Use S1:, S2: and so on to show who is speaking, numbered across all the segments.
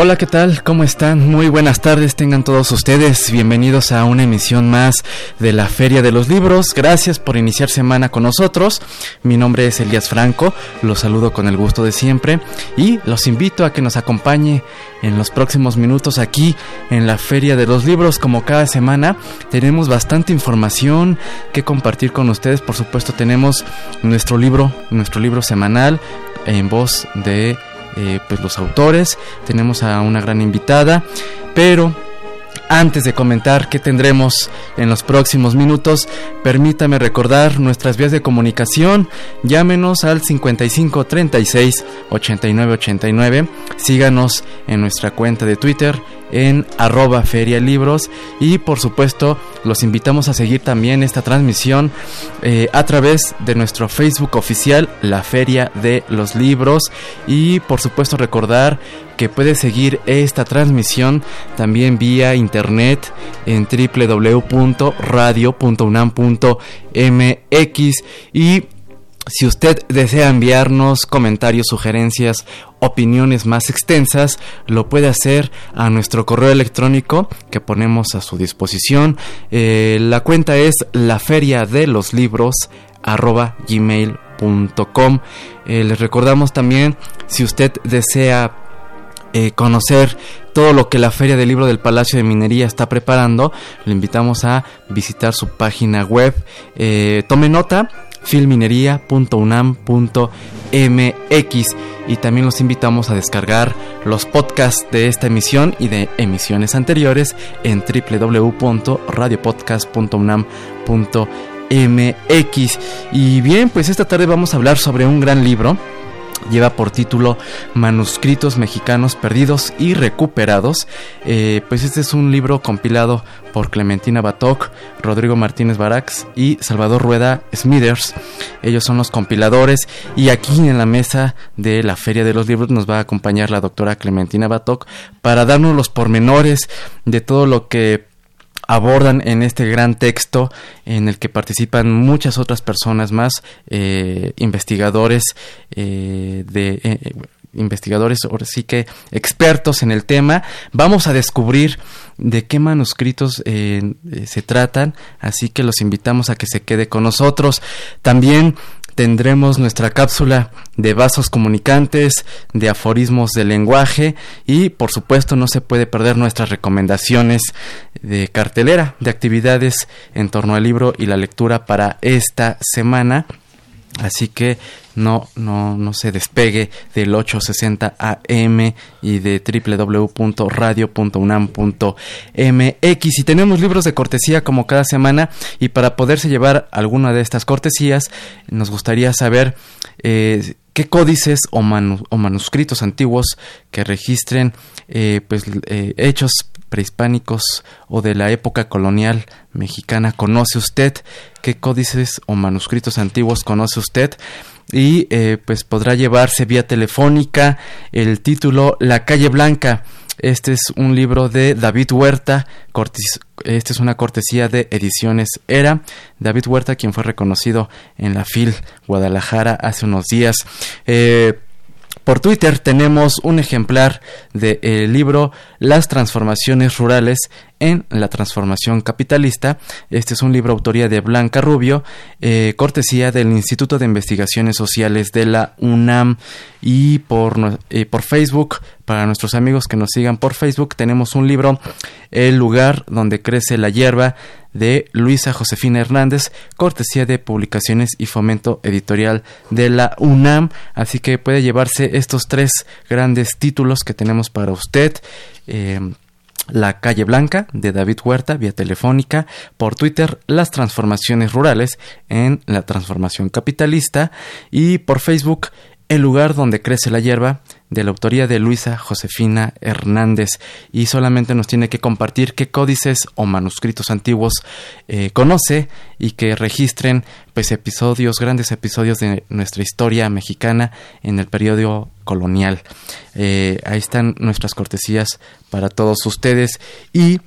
S1: Hola, ¿qué tal? ¿Cómo están? Muy buenas tardes, tengan todos ustedes. Bienvenidos a una emisión más de la Feria de los Libros. Gracias por iniciar semana con nosotros. Mi nombre es Elías Franco, los saludo con el gusto de siempre y los invito a que nos acompañe en los próximos minutos aquí en la Feria de los Libros. Como cada semana, tenemos bastante información que compartir con ustedes. Por supuesto, tenemos nuestro libro, nuestro libro semanal en voz de eh, pues los autores, tenemos a una gran invitada, pero antes de comentar qué tendremos en los próximos minutos, permítame recordar nuestras vías de comunicación. Llámenos al 55 36 89 89. Síganos en nuestra cuenta de Twitter en arroba ferialibros y por supuesto los invitamos a seguir también esta transmisión eh, a través de nuestro Facebook oficial La Feria de los Libros y por supuesto recordar que puede seguir esta transmisión también vía internet en www.radio.unam.mx y si usted desea enviarnos comentarios, sugerencias, opiniones más extensas, lo puede hacer a nuestro correo electrónico que ponemos a su disposición. Eh, la cuenta es la feria de los libros. Eh, les recordamos también si usted desea eh, conocer todo lo que la Feria del Libro del Palacio de Minería está preparando, le invitamos a visitar su página web. tome nota filminería.unam.mx y también los invitamos a descargar los podcasts de esta emisión y de emisiones anteriores en www.radiopodcast.unam.mx y bien pues esta tarde vamos a hablar sobre un gran libro lleva por título Manuscritos Mexicanos Perdidos y Recuperados. Eh, pues este es un libro compilado por Clementina Batoc, Rodrigo Martínez Barax y Salvador Rueda Smithers. Ellos son los compiladores y aquí en la mesa de la Feria de los Libros nos va a acompañar la doctora Clementina Batoc para darnos los pormenores de todo lo que abordan en este gran texto en el que participan muchas otras personas más, eh, investigadores eh, de... Eh, investigadores, ahora sí que expertos en el tema, vamos a descubrir de qué manuscritos se tratan, así que los invitamos a que se quede con nosotros. También tendremos nuestra cápsula de vasos comunicantes, de aforismos de lenguaje y por supuesto no se puede perder nuestras recomendaciones de cartelera de actividades en torno al libro y la lectura para esta semana. Así que no, no, no se despegue del 860 AM y de www.radio.unam.mx. Y tenemos libros de cortesía como cada semana y para poderse llevar alguna de estas cortesías nos gustaría saber eh, qué códices o, manuscritos antiguos que registren eh, pues, eh, hechos prehispánicos o de la época colonial mexicana conoce usted, qué códices o manuscritos antiguos conoce usted y eh, pues podrá llevarse vía telefónica el título La calle Blanca. Este es un libro de David Huerta, esta es una cortesía de Ediciones Era. David Huerta, quien fue reconocido en la FIL Guadalajara hace unos días. Eh, por Twitter tenemos un ejemplar del libro Las transformaciones rurales en la transformación capitalista. Este es un libro autoría de Blanca Rubio, eh, cortesía del Instituto de Investigaciones Sociales de la UNAM y por, eh, por Facebook. Para nuestros amigos que nos sigan por Facebook tenemos un libro, El lugar donde crece la hierba, de Luisa Josefina Hernández, cortesía de Publicaciones y Fomento Editorial de la UNAM. Así que puede llevarse estos tres grandes títulos que tenemos para usted. Eh, la calle Blanca de David Huerta vía telefónica, por Twitter Las transformaciones rurales en la transformación capitalista y por Facebook El lugar donde crece la hierba de la autoría de Luisa Josefina Hernández y solamente nos tiene que compartir qué códices o manuscritos antiguos eh, conoce y que registren pues episodios, grandes episodios de nuestra historia mexicana en el periodo colonial. Eh, ahí están nuestras cortesías para todos ustedes y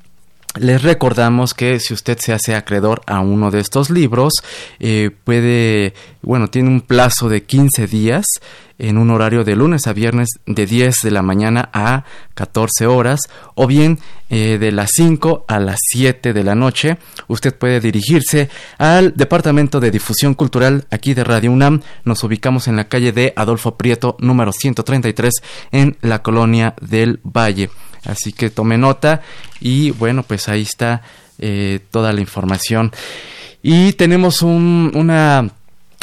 S1: les recordamos que si usted se hace acreedor a uno de estos libros, eh, puede, bueno, tiene un plazo de 15 días en un horario de lunes a viernes de 10 de la mañana a 14 horas o bien eh, de las 5 a las 7 de la noche. Usted puede dirigirse al Departamento de Difusión Cultural aquí de Radio UNAM. Nos ubicamos en la calle de Adolfo Prieto número 133 en la colonia del Valle. Así que tome nota y bueno, pues ahí está eh, toda la información. Y tenemos una,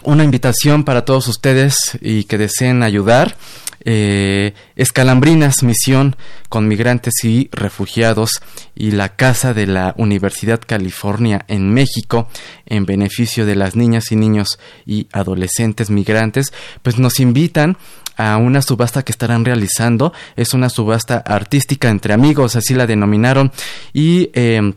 S1: una invitación para todos ustedes y que deseen ayudar. Eh, Escalambrinas, misión con migrantes y refugiados y la Casa de la Universidad California en México en beneficio de las niñas y niños y adolescentes migrantes, pues nos invitan a una subasta que estarán realizando. Es una subasta artística entre amigos, así la denominaron, y em,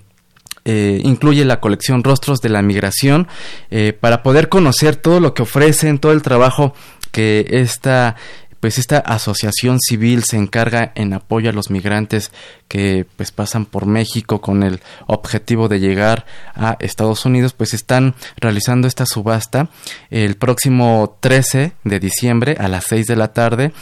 S1: eh, incluye la colección Rostros de la Migración eh, para poder conocer todo lo que ofrecen, todo el trabajo que esta pues esta asociación civil se encarga en apoyo a los migrantes que pues pasan por México con el objetivo de llegar a Estados Unidos, pues están realizando esta subasta el próximo 13 de diciembre a las 6 de la tarde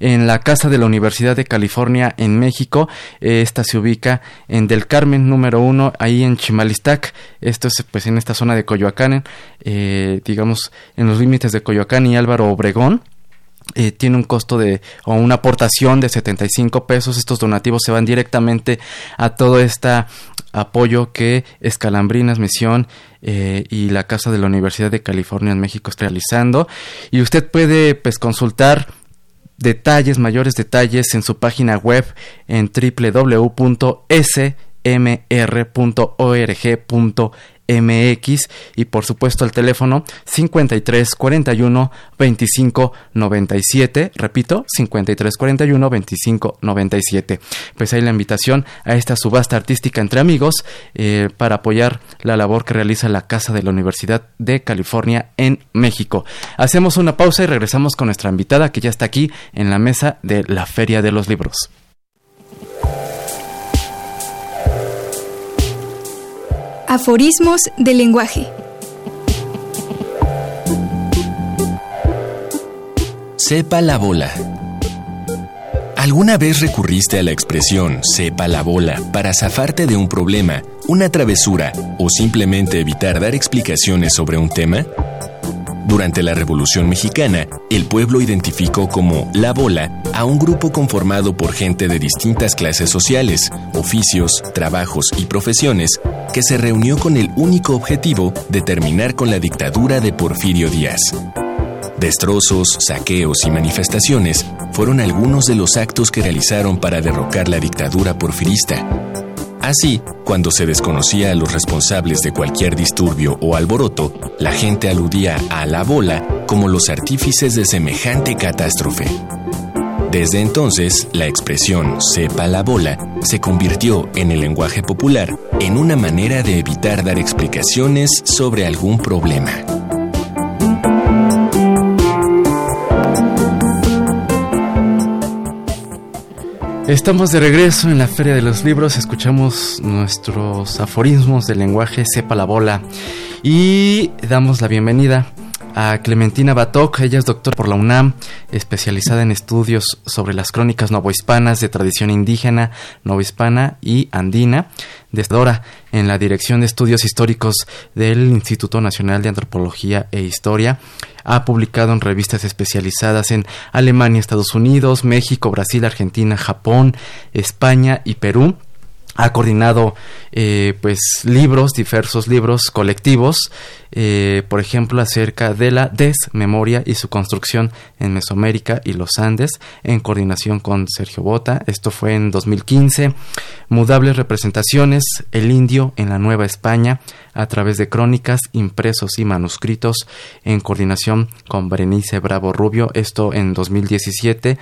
S1: en la casa de la Universidad de California en México. Esta se ubica en Del Carmen número 1, ahí en Chimalistac. Esto es pues en esta zona de Coyoacán, eh, digamos en los límites de Coyoacán y Álvaro Obregón. Eh, tiene un costo de o una aportación de 75 pesos. Estos donativos se van directamente a todo este apoyo que Escalambrinas Misión eh, y la Casa de la Universidad de California en México está realizando. Y usted puede pues consultar detalles, mayores detalles en su página web en www.smr.org.mx MX y por supuesto el teléfono 53 41 25 97, repito, 53 41 25 97. Pues ahí la invitación a esta subasta artística entre amigos eh, para apoyar la labor que realiza la Casa de la Universidad de California en México. Hacemos una pausa y regresamos con nuestra invitada que ya está aquí en la mesa de la Feria de los Libros.
S2: Aforismos del lenguaje.
S3: Sepa la bola. ¿Alguna vez recurriste a la expresión sepa la bola para zafarte de un problema, una travesura o simplemente evitar dar explicaciones sobre un tema? Durante la Revolución Mexicana, el pueblo identificó como la bola a un grupo conformado por gente de distintas clases sociales, oficios, trabajos y profesiones que se reunió con el único objetivo de terminar con la dictadura de Porfirio Díaz. Destrozos, saqueos y manifestaciones fueron algunos de los actos que realizaron para derrocar la dictadura porfirista Así, cuando se desconocía a los responsables de cualquier disturbio o alboroto, la gente aludía a la bola como los artífices de semejante catástrofe. Desde entonces, la expresión sepa la bola se convirtió en el lenguaje popular en una manera de evitar dar explicaciones sobre algún problema.
S1: Estamos de regreso en la Feria de los Libros, escuchamos nuestros aforismos del lenguaje Sepa la Bola y damos la bienvenida a Clementina Batok. Ella es doctora por la UNAM, especializada en estudios sobre las crónicas novohispanas de tradición indígena, novohispana y andina, Dora en la Dirección de Estudios Históricos del Instituto Nacional de Antropología e Historia. Ha publicado en revistas especializadas en Alemania, Estados Unidos, México, Brasil, Argentina, Japón, España y Perú ha coordinado eh, pues libros, diversos libros colectivos, eh, por ejemplo acerca de la desmemoria y su construcción en Mesoamérica y los Andes, en coordinación con Sergio Bota. Esto fue en 2015. Mudables representaciones, el indio en la Nueva España, a través de crónicas, impresos y manuscritos, en coordinación con Berenice Bravo Rubio, esto en 2017.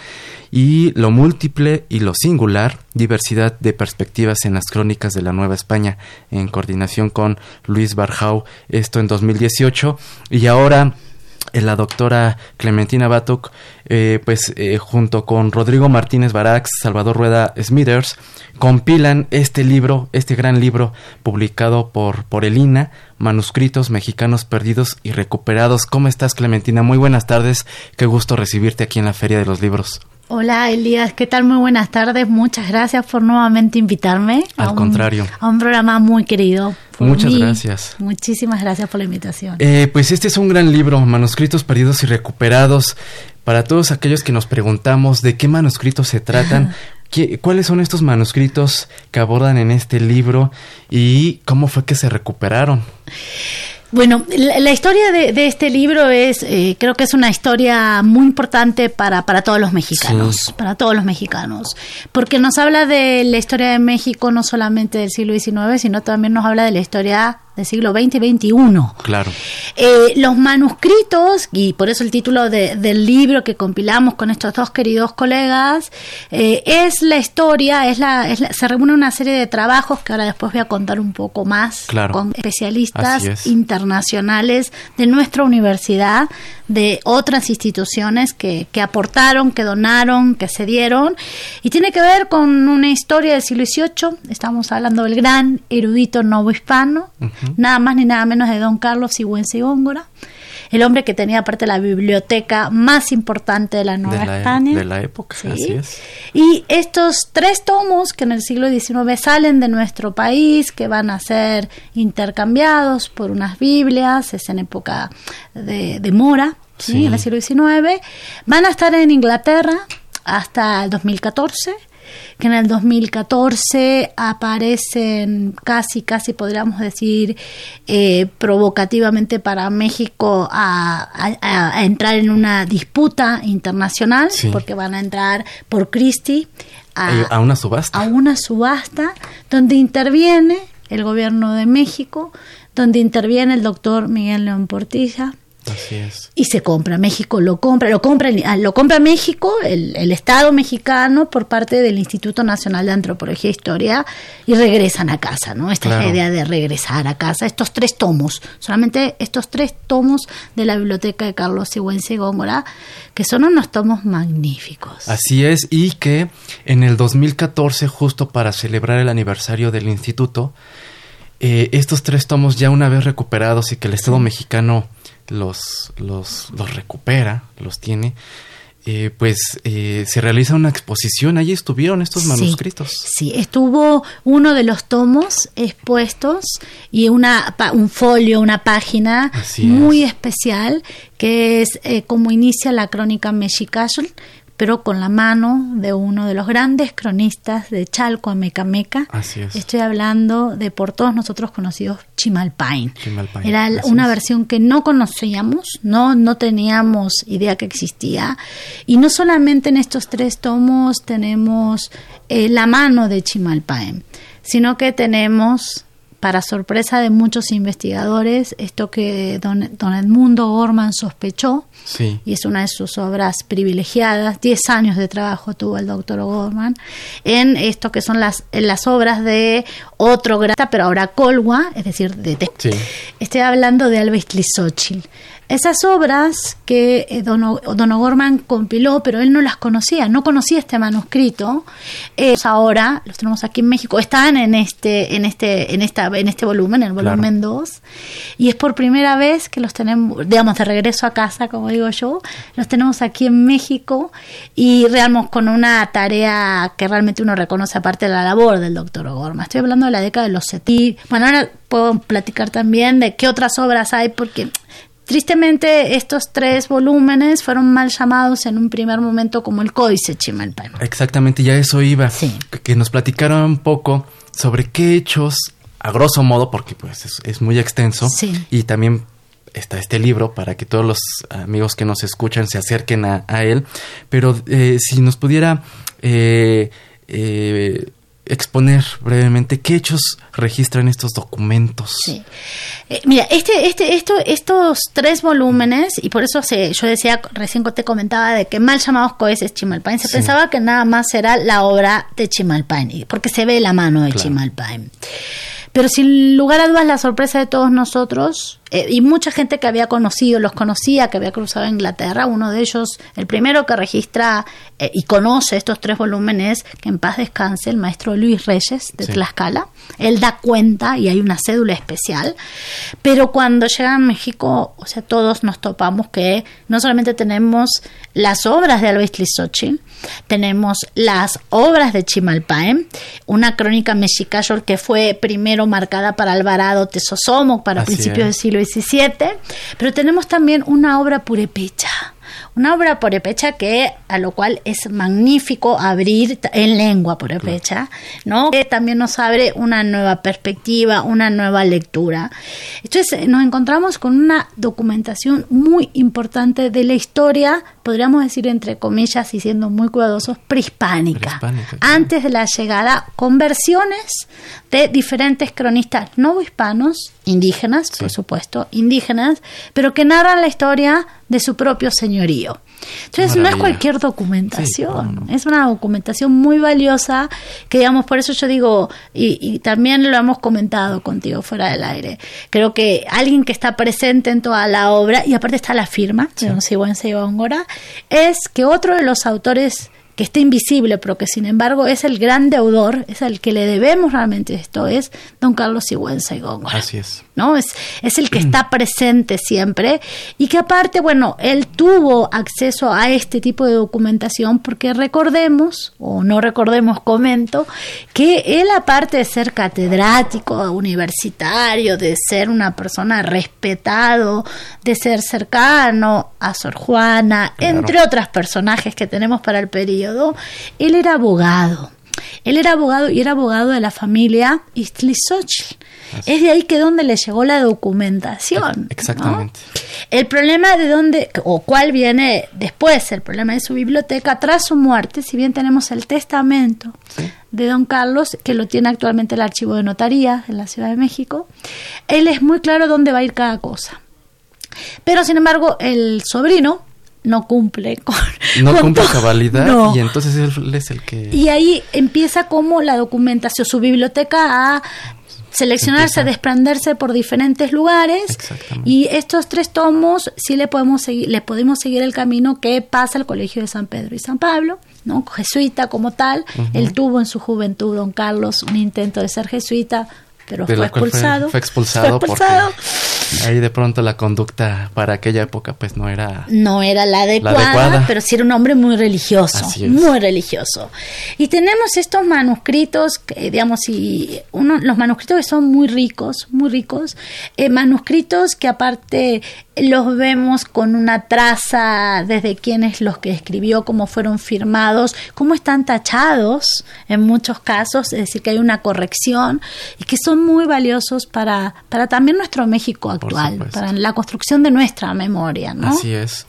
S1: Y lo múltiple y lo singular, diversidad de perspectivas en las crónicas de la Nueva España, en coordinación con Luis Barjau, esto en 2018. Y ahora la doctora Clementina Batuk, eh, pues eh, junto con Rodrigo Martínez Barax, Salvador Rueda Smithers, compilan este libro, este gran libro publicado por, por el INA, Manuscritos Mexicanos Perdidos y Recuperados. ¿Cómo estás, Clementina? Muy buenas tardes. Qué gusto recibirte aquí en la Feria de los Libros.
S4: Hola Elías, ¿qué tal? Muy buenas tardes. Muchas gracias por nuevamente invitarme.
S1: Al contrario.
S4: A un programa muy querido.
S1: Muchas gracias.
S4: Muchísimas gracias por la invitación.
S1: Eh, pues este es un gran libro, Manuscritos Perdidos y Recuperados. Para todos aquellos que nos preguntamos de qué manuscritos se tratan, ¿cuáles son estos manuscritos que abordan en este libro y cómo fue que se recuperaron?
S4: Bueno, la, historia de, este libro es, eh, creo que es una historia muy importante para, para todos los mexicanos, para todos los mexicanos, porque nos habla de la historia de México no solamente del siglo XIX, sino también nos habla de la historia del siglo XX y XXI.
S1: Claro.
S4: Eh, los manuscritos, y por eso el título del libro que compilamos con estos dos queridos colegas, eh, es la historia, es la, se reúne una serie de trabajos que ahora después voy a contar un poco más con especialistas internacionales de nuestra universidad, de otras instituciones que, que aportaron, que donaron, que se dieron, y tiene que ver con una historia del siglo XVIII, estamos hablando del gran erudito novohispano, nada más ni nada menos de don Carlos Sigüenza y Góngora, el hombre que tenía aparte la biblioteca más importante de la Nueva
S1: de
S4: España.
S1: De la época, así es.
S4: Y estos tres tomos que en el siglo XIX salen de nuestro país, que van a ser intercambiados por unas Biblias, es en época de, mora, en el siglo XIX, van a estar en Inglaterra hasta el 2014 que en el 2014 aparecen casi, casi podríamos decir eh, provocativamente para México a, entrar en una disputa internacional, porque van a entrar por Christie
S1: a, una subasta.
S4: A una subasta donde interviene el gobierno de México, donde interviene el doctor Miguel León Portilla,
S1: Así es.
S4: Y se compra, México lo compra, lo compra, ah, lo compra México, el, Estado mexicano por parte del Instituto Nacional de Antropología e Historia y regresan a casa, ¿no? Esta es la idea de regresar a casa, estos tres tomos, solamente estos tres tomos de la biblioteca de Carlos Sigüenza y Góngora, que son unos tomos magníficos.
S1: Así es, y que en el 2014, justo para celebrar el aniversario del instituto, eh, estos tres tomos ya una vez recuperados y que el Estado mexicano los, los, los recupera, los tiene, eh, pues eh, se realiza una exposición. Allí estuvieron estos manuscritos.
S4: Sí, estuvo uno de los tomos expuestos y una, un folio, una página muy especial que es eh, como inicia la crónica Mexicazul, pero con la mano de uno de los grandes cronistas de Chalco, Amecameca.
S1: Así es.
S4: Estoy hablando de por todos nosotros conocidos Chimalpain. Era una versión que no conocíamos, no, no teníamos idea que existía. Y no solamente en estos tres tomos tenemos eh, la mano de Chimalpain, sino que tenemos para sorpresa de muchos investigadores, esto que don, don Edmundo Gorman sospechó, y es una de sus obras privilegiadas, 10 años de trabajo tuvo el doctor Gorman, en esto que son las, en las obras de otro gran, pero ahora Colwa, es decir, de... Sí. Estoy hablando de Alves Clisochil. Esas obras que eh, Don, Don O'Gorman compiló, pero él no las conocía, no conocía este manuscrito. Eh, ahora los tenemos aquí en México, están en este, en este, en esta, en este volumen, el volumen 2, y es por primera vez que los tenemos, digamos, de regreso a casa, como digo yo, los tenemos aquí en México y realmente con una tarea que realmente uno reconoce aparte de la labor del doctor O'Gorman. Estoy hablando de la década de los 70. Bueno, ahora puedo platicar también de qué otras obras hay, porque Tristemente, estos tres volúmenes fueron mal llamados en un primer momento como el Códice Chimalpan.
S1: Exactamente, ya eso iba. Que nos platicaron un poco sobre qué hechos, a grosso modo, porque pues es, muy extenso, y también está este libro para que todos los amigos que nos escuchan se acerquen a, él, pero eh, si nos pudiera eh, eh, exponer brevemente qué hechos registran estos documentos.
S4: Sí. mira, este, este, esto, estos tres volúmenes, y por eso se, yo decía, recién te comentaba de que mal llamados coheses Chimalpain, se pensaba que nada más era la obra de Chimalpain, porque se ve la mano de Chimalpain. Pero sin lugar a dudas la sorpresa de todos nosotros eh, y mucha gente que había conocido, los conocía, que había cruzado a Inglaterra, uno de ellos, el primero que registra eh, y conoce estos tres volúmenes, que en paz descanse, el maestro Luis Reyes de Tlaxcala, él da cuenta y hay una cédula especial, pero cuando llega a México, o sea, todos nos topamos que no solamente tenemos las obras de Alves Tlizochil, tenemos las obras de Chimalpaem, una crónica mexicayor que fue primero marcada para Alvarado Tesosomo para principios del siglo 17, pero tenemos también una obra purepecha una obra purépecha que a lo cual es magnífico abrir en lengua purépecha, ¿no? Que también nos abre una nueva perspectiva, una nueva lectura. Entonces nos encontramos con una documentación muy importante de la historia, podríamos decir entre comillas y siendo muy cuidadosos, prehispánica. Antes de la llegada, con versiones de diferentes cronistas no hispanos, indígenas, por supuesto, indígenas, pero que narran la historia de su propio señorío. Entonces no es cualquier documentación, es una documentación muy valiosa que digamos, por eso yo digo, y, también lo hemos comentado contigo fuera del aire, creo que alguien que está presente en toda la obra, y aparte está la firma de Don Sigüenza y Góngora, es que otro de los autores que está invisible, pero que sin embargo es el gran deudor, es el que le debemos realmente esto, es don Carlos Sigüenza y Góngora.
S1: Así es.
S4: ¿No? Es, es el que está presente siempre y que aparte, bueno, él tuvo acceso a este tipo de documentación porque recordemos, o no recordemos, comento, que él aparte de ser catedrático universitario, de ser una persona respetado, de ser cercano a Sor Juana, entre otras personajes que tenemos para el periodo, él era abogado. Él era abogado y era abogado de la familia Istlisoch. Es de ahí que donde le llegó la documentación.
S1: Exactamente.
S4: El problema de dónde, o cuál viene después, el problema de su biblioteca, tras su muerte, si bien tenemos el testamento de don Carlos, que lo tiene actualmente el archivo de notaría en la Ciudad de México, él es muy claro dónde va a ir cada cosa. Pero sin embargo, el sobrino, no cumple con...
S1: No cumple cabalidad y entonces él es el que...
S4: Y ahí empieza como la documentación, su biblioteca a seleccionarse, a desprenderse por diferentes lugares. Y estos tres tomos sí le podemos seguir, le podemos seguir el camino que pasa al Colegio de San Pedro y San Pablo, ¿no? Jesuita como tal, él tuvo en su juventud, don Carlos, un intento de ser jesuita, pero fue expulsado.
S1: Fue, expulsado. porque ahí de pronto la conducta para aquella época pues no era...
S4: No era la adecuada, pero sí era un hombre muy religioso, muy religioso. Y tenemos estos manuscritos, digamos, y uno, los manuscritos que son muy ricos, muy ricos, eh, manuscritos que aparte los vemos con una traza desde quienes los que escribió, cómo fueron firmados, cómo están tachados en muchos casos, es decir, que hay una corrección y que son muy valiosos para, para también nuestro México actual, para la construcción de nuestra memoria. ¿no?
S1: Así es.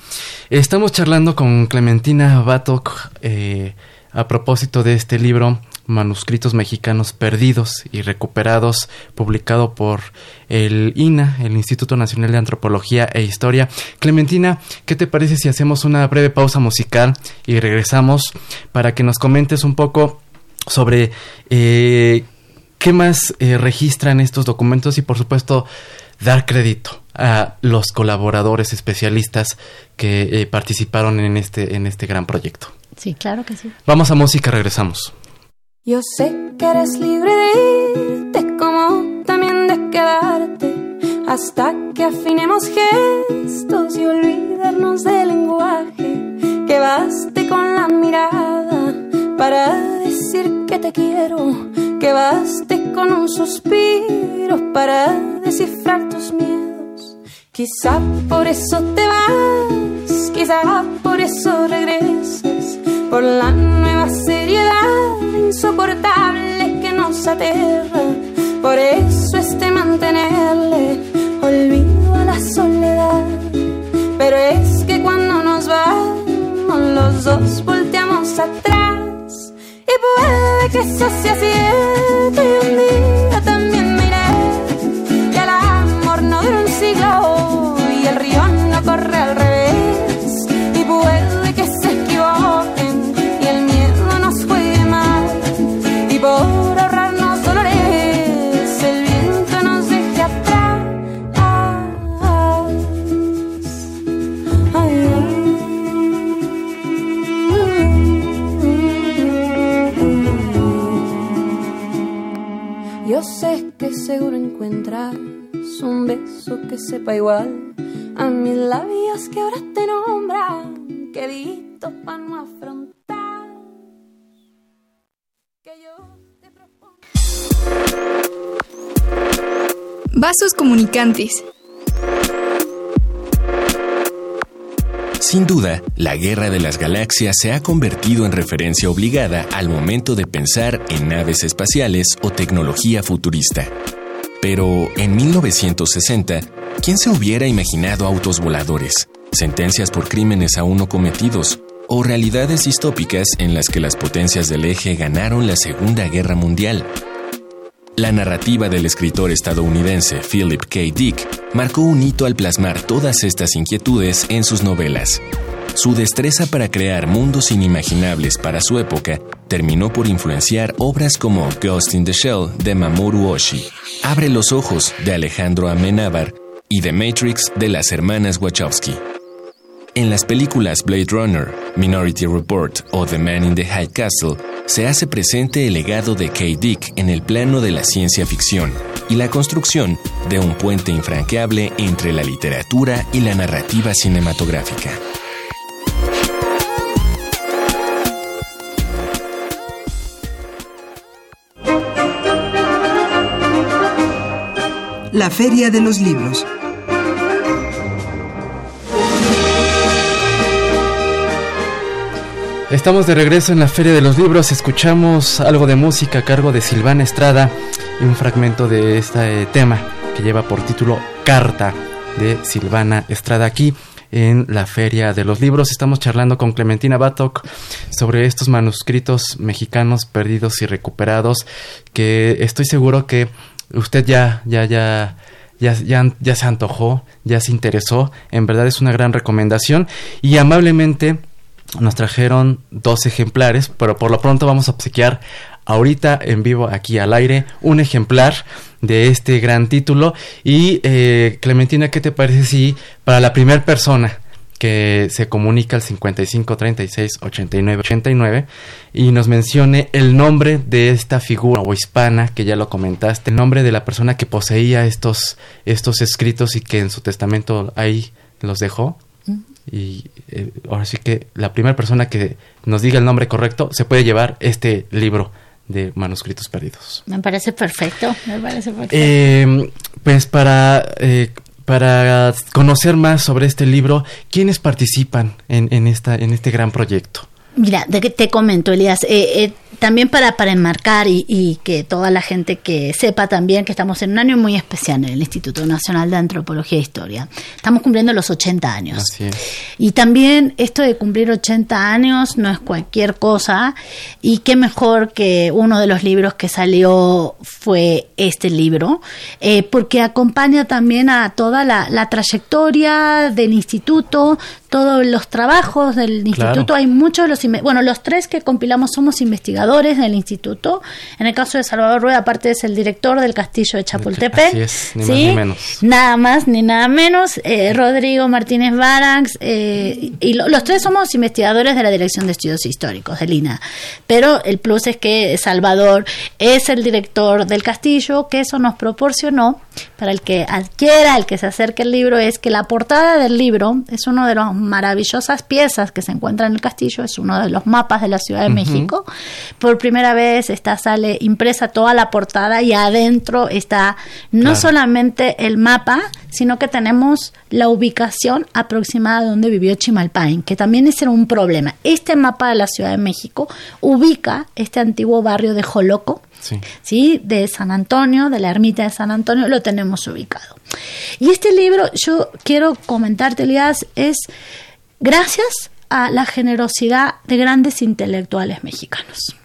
S1: Estamos charlando con Clementina Batok eh, a propósito de este libro manuscritos mexicanos perdidos y recuperados, publicado por el INA, el Instituto Nacional de Antropología e Historia. Clementina, ¿qué te parece si hacemos una breve pausa musical y regresamos para que nos comentes un poco sobre eh, qué más eh, registran estos documentos y por supuesto dar crédito a los colaboradores especialistas que eh, participaron en este, en este gran proyecto?
S4: Sí, claro que sí.
S1: Vamos a música, regresamos.
S5: Yo sé que eres libre de irte como también de quedarte hasta que afinemos gestos y olvidarnos del lenguaje. Que baste con la mirada para decir que te quiero. Que baste con un suspiro para descifrar tus miedos. Quizá por eso te vas, quizá por eso regresas, por la nueva seriedad insoportable que nos esa tierra. Por eso este mantenerle olvido a la soledad. Pero es que cuando nos vamos los dos volteamos atrás. Y puede que eso sea cierto y Yo sé que seguro encuentras un beso que sepa igual a mis labios que ahora te nombran, quedito para no afrontar. Que yo te propongo.
S2: Vasos comunicantes.
S3: Sin duda, la Guerra de las Galaxias se ha convertido en referencia obligada al momento de pensar en naves espaciales o tecnología futurista. Pero en 1960, ¿quién se hubiera imaginado autos voladores, sentencias por crímenes aún no cometidos o realidades distópicas en las que las potencias del eje ganaron la Segunda Guerra Mundial? La narrativa del escritor estadounidense Philip K. Dick marcó un hito al plasmar todas estas inquietudes en sus novelas. Su destreza para crear mundos inimaginables para su época terminó por influenciar obras como Ghost in the Shell de Mamoru Oshii, Abre los ojos de Alejandro Amenábar y The Matrix de las hermanas Wachowski. En las películas Blade Runner, Minority Report o The Man in the High Castle, se hace presente el legado de K. Dick en el plano de la ciencia ficción y la construcción de un puente infranqueable entre la literatura y la narrativa cinematográfica.
S6: La Feria de los Libros.
S1: Estamos de regreso en la Feria de los Libros, escuchamos algo de música a cargo de Silvana Estrada y un fragmento de este tema que lleva por título Carta de Silvana Estrada aquí en la Feria de los Libros. Estamos charlando con Clementina Batok sobre estos manuscritos mexicanos perdidos y recuperados que estoy seguro que usted ya ya ya, ya, ya se antojó, ya se interesó, en verdad es una gran recomendación y amablemente nos trajeron dos ejemplares, pero por lo pronto vamos a obsequiar ahorita en vivo aquí al aire un ejemplar de este gran título. Y eh, Clementina, ¿qué te parece si para la primera persona que se comunica al 55 36 89 89 y nos mencione el nombre de esta figura o hispana que ya lo comentaste, el nombre de la persona que poseía estos, estos escritos y que en su testamento ahí los dejó? Y eh, ahora sí que la primera persona que nos diga el nombre correcto se puede llevar este libro de manuscritos perdidos.
S4: Me parece perfecto, me parece perfecto.
S1: Eh, pues para, eh, para conocer más sobre este libro, ¿quiénes participan en, en, esta, en este gran proyecto?
S4: Mira, de que te comento, Elías, eh, eh, también para, para enmarcar y, y, que toda la gente que sepa también que estamos en un año muy especial en el Instituto Nacional de Antropología e Historia. Estamos cumpliendo los 80 años.
S1: Así es.
S4: Y también esto de cumplir 80 años no es cualquier cosa y qué mejor que uno de los libros que salió fue este libro, eh, porque acompaña también a toda la, la, trayectoria del instituto, todos los trabajos del instituto. Hay muchos de los, bueno, los tres que compilamos somos investigadores del instituto. En el caso de Salvador Rueda, aparte es el director del castillo de Chapultepec.
S1: Así es, ni
S4: ¿sí?
S1: más ni menos.
S4: Nada más ni nada menos. Eh, Rodrigo Martínez Barax, eh, y lo, los tres somos investigadores de la Dirección de Estudios Históricos, del INA. Pero el plus es que Salvador es el director del castillo, que eso nos proporcionó, para el que adquiera, el que se acerque al libro, es que la portada del libro es una de las maravillosas piezas que se encuentra en el castillo, es uno de los mapas de la Ciudad de uh -huh. México, por primera vez está sale impresa toda la portada y adentro está no solamente el mapa, sino que tenemos la ubicación aproximada de donde vivió Chimalpain, que también ese era un problema. Este mapa de la Ciudad de México ubica este antiguo barrio de Joloco, sí. de San Antonio, de la ermita de San Antonio, lo tenemos ubicado. Y este libro, yo quiero comentarte, Elías, es gracias a la generosidad de grandes intelectuales mexicanos.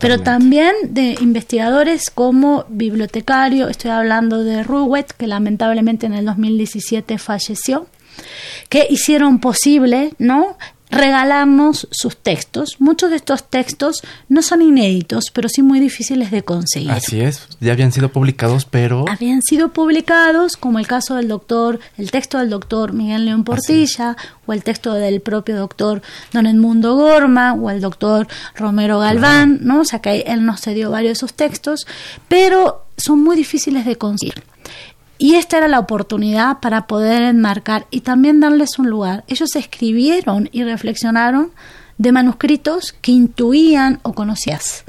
S4: Pero también de investigadores como bibliotecario, estoy hablando de Ruwet, que lamentablemente en el 2017 falleció, que hicieron posible, ¿no? Regalarnos sus textos. Muchos de estos textos no son inéditos, pero sí muy difíciles de conseguir.
S1: Así es, ya habían sido publicados, pero...
S4: Habían sido publicados, como el caso del doctor, el texto del doctor Miguel León Portilla, o el texto del propio doctor Don Edmundo Gorma, o el doctor Romero Galván, ¿no? O sea que él nos cedió varios de esos textos, pero son muy difíciles de conseguir. Y esta era la oportunidad para poder enmarcar y también darles un lugar. Ellos escribieron y reflexionaron de manuscritos que intuían o conocías.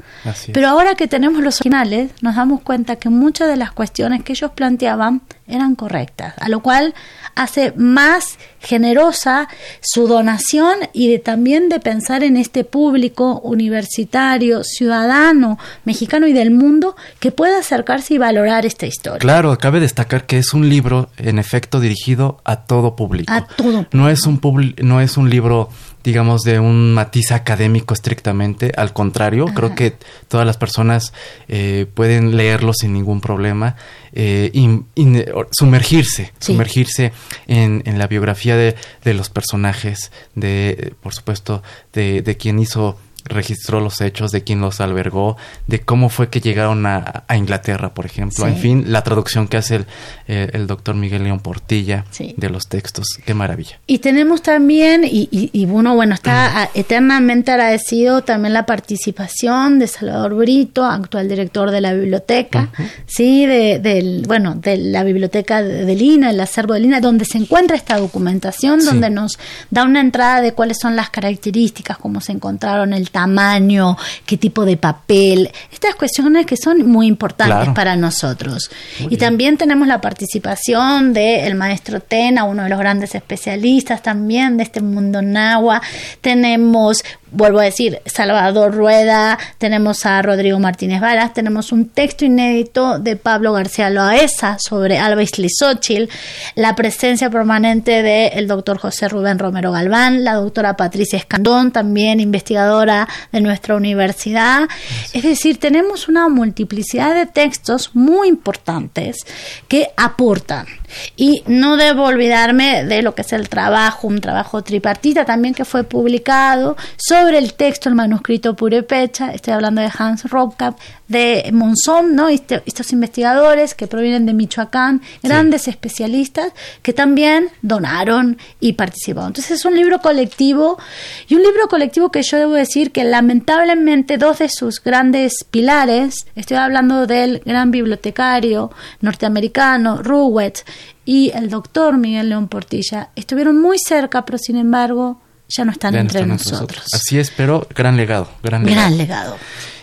S4: Pero ahora que tenemos los originales, nos damos cuenta que muchas de las cuestiones que ellos planteaban eran correctas, a lo cual hace más generosa su donación y de, también de pensar en este público universitario, ciudadano, mexicano y del mundo que pueda acercarse y valorar esta historia.
S1: Claro, cabe destacar que es un libro en efecto dirigido a todo público.
S4: A todo.
S1: No es un no es un libro digamos, de un matiz académico estrictamente. Al contrario, creo que todas las personas eh, pueden leerlo sin ningún problema. Eh, sumergirse, sumergirse en, en, la biografía de, de, los personajes, de, por supuesto, de, de quien hizo registró los hechos de quién los albergó, de cómo fue que llegaron a, Inglaterra, por ejemplo. En fin, la traducción que hace el, el doctor Miguel León Portilla de los textos. Qué maravilla.
S4: Y tenemos también, y, y, uno, bueno, está eternamente agradecido también la participación de Salvador Brito, actual director de la biblioteca, sí, de, del, bueno, de la biblioteca de, Lina, el acervo de Lina, donde se encuentra esta documentación, donde nos da una entrada de cuáles son las características, cómo se encontraron el tamaño, qué tipo de papel, estas cuestiones que son muy importantes para nosotros. y también tenemos la participación del maestro Tena, uno de los grandes especialistas también de este mundo nahua. Tenemos vuelvo a decir, Salvador Rueda, tenemos a Rodrigo Martínez Varas, tenemos un texto inédito de Pablo García Loaesa sobre Alba Islizochil, la presencia permanente del doctor José Rubén Romero Galván, la doctora Patricia Escandón, también investigadora de nuestra universidad. Es decir, tenemos una multiplicidad de textos muy importantes que aportan. Y no debo olvidarme de lo que es el trabajo, un trabajo tripartita también que fue publicado sobre el texto, el manuscrito Purepecha, estoy hablando de Hans Robkap, de Monzón, ¿no? Este, estos investigadores que provienen de Michoacán, grandes especialistas que también donaron y participaron. Entonces es un libro colectivo y un libro colectivo que yo debo decir que lamentablemente dos de sus grandes pilares, estoy hablando del gran bibliotecario norteamericano Ruwet y el doctor Miguel León Portilla, estuvieron muy cerca, pero sin embargo ya no están, entre, nosotros.
S1: Así es, pero gran legado. Gran
S4: legado. Gran legado.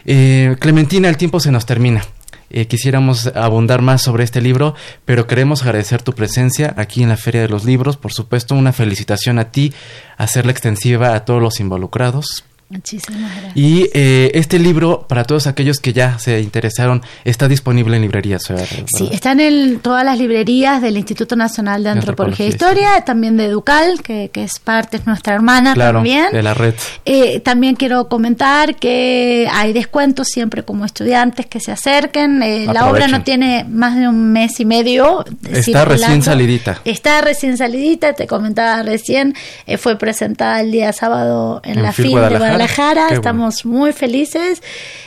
S1: Eh, Clementina, el tiempo se nos termina. Eh, quisiéramos abundar más sobre este libro, pero queremos agradecer tu presencia aquí en la Feria de los Libros. Por supuesto, una felicitación a ti, hacerla extensiva a todos los involucrados,
S4: Muchísimas gracias.
S1: Y eh, este libro, para todos aquellos que ya se interesaron, está disponible en librerías.
S4: Sí, está en todas las librerías del Instituto Nacional de Antropología, e Historia, también de Educal, que, es parte, es nuestra hermana también.
S1: De la red.
S4: Eh, también quiero comentar que hay descuentos siempre como estudiantes que se acerquen. Eh, la obra no tiene más de un mes y medio.
S1: Está recién salidita.
S4: Está recién salidita, te comentaba recién. fue presentada el día sábado en, la FIL de Guadalajara, estamos muy felices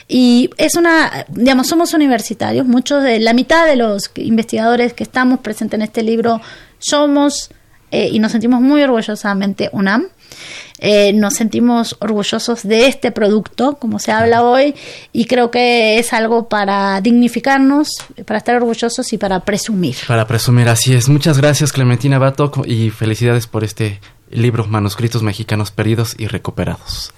S4: y es una, digamos, somos universitarios, muchos de la mitad de los investigadores que estamos presentes en este libro somos eh, y nos sentimos muy orgullosamente UNAM. Eh, nos sentimos orgullosos de este producto, como se habla hoy, y creo que es algo para dignificarnos, para estar orgullosos y para presumir.
S1: Para presumir, así es. Muchas gracias, Clementina Bato, y felicidades por este libro Manuscritos Mexicanos Perdidos y Recuperados.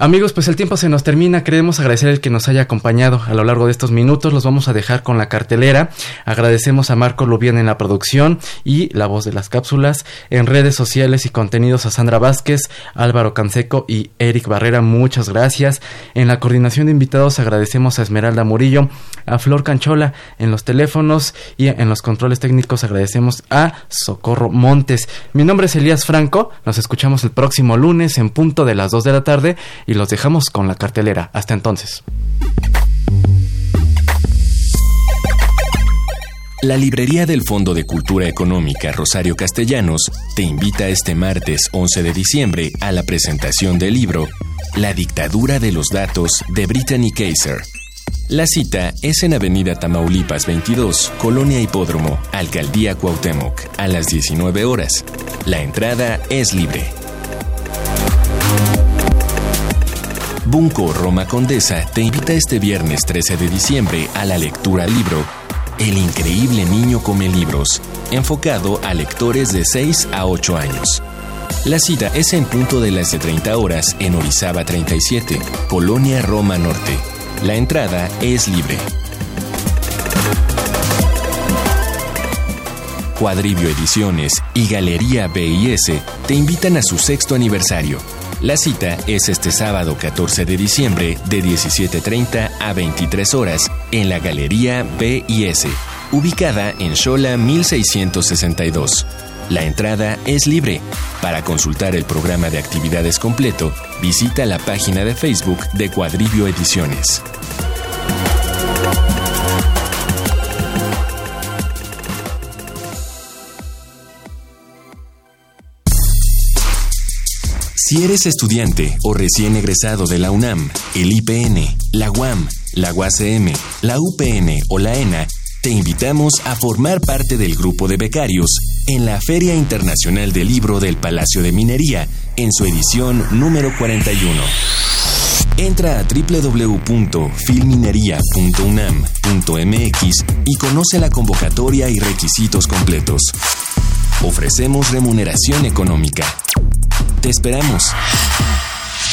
S1: Amigos, pues el tiempo se nos termina. Queremos agradecer el que nos haya acompañado a lo largo de estos minutos. Los vamos a dejar con la cartelera. Agradecemos a Marco Lubián en la producción y la voz de las cápsulas. En redes sociales y contenidos a Sandra Vázquez, Álvaro Canseco y Eric Barrera. Muchas gracias. En la coordinación de invitados agradecemos a Esmeralda Murillo, a Flor Canchola en los teléfonos y en los controles técnicos agradecemos a Socorro Montes. Mi nombre es Elías Franco. Nos escuchamos el próximo lunes en punto de las 2 de la tarde y los dejamos con la cartelera. Hasta entonces.
S3: La Librería del Fondo de Cultura Económica Rosario Castellanos te invita este martes 11 de diciembre a la presentación del libro La dictadura de los datos de Brittany Kaiser. La cita es en Avenida Tamaulipas 22, Colonia Hipódromo, Alcaldía Cuauhtémoc, a las 19 horas. La entrada es libre. Bunco Roma Condesa te invita este viernes 13 de diciembre a la lectura libro El increíble niño come libros, enfocado a lectores de 6 a 8 años. La cita es en punto de las de 30 horas en Orizaba 37, Colonia Roma Norte. La entrada es libre. Cuadribio Ediciones y Galería BIS te invitan a su sexto aniversario la cita es este sábado 14 de diciembre de 17.30 a 23 horas en la Galería BIS, ubicada en Xola 1662. La entrada es libre. Para consultar el programa de actividades completo, visita la página de Facebook de Cuadribio Ediciones. Si eres estudiante o recién egresado de la UNAM, el IPN, la UAM, la UACM, la UPN o la ENA, te invitamos a formar parte del grupo de becarios en la Feria Internacional del Libro del Palacio de Minería en su edición número 41. Entra a www.filminería.unam.mx y conoce la convocatoria y requisitos completos. Ofrecemos remuneración económica. Te esperamos.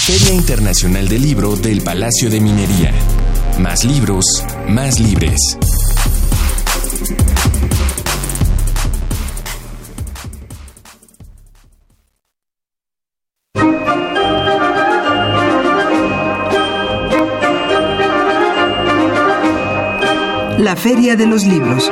S3: Feria Internacional del Libro del Palacio de Minería. Más libros, más libres.
S6: La Feria de los Libros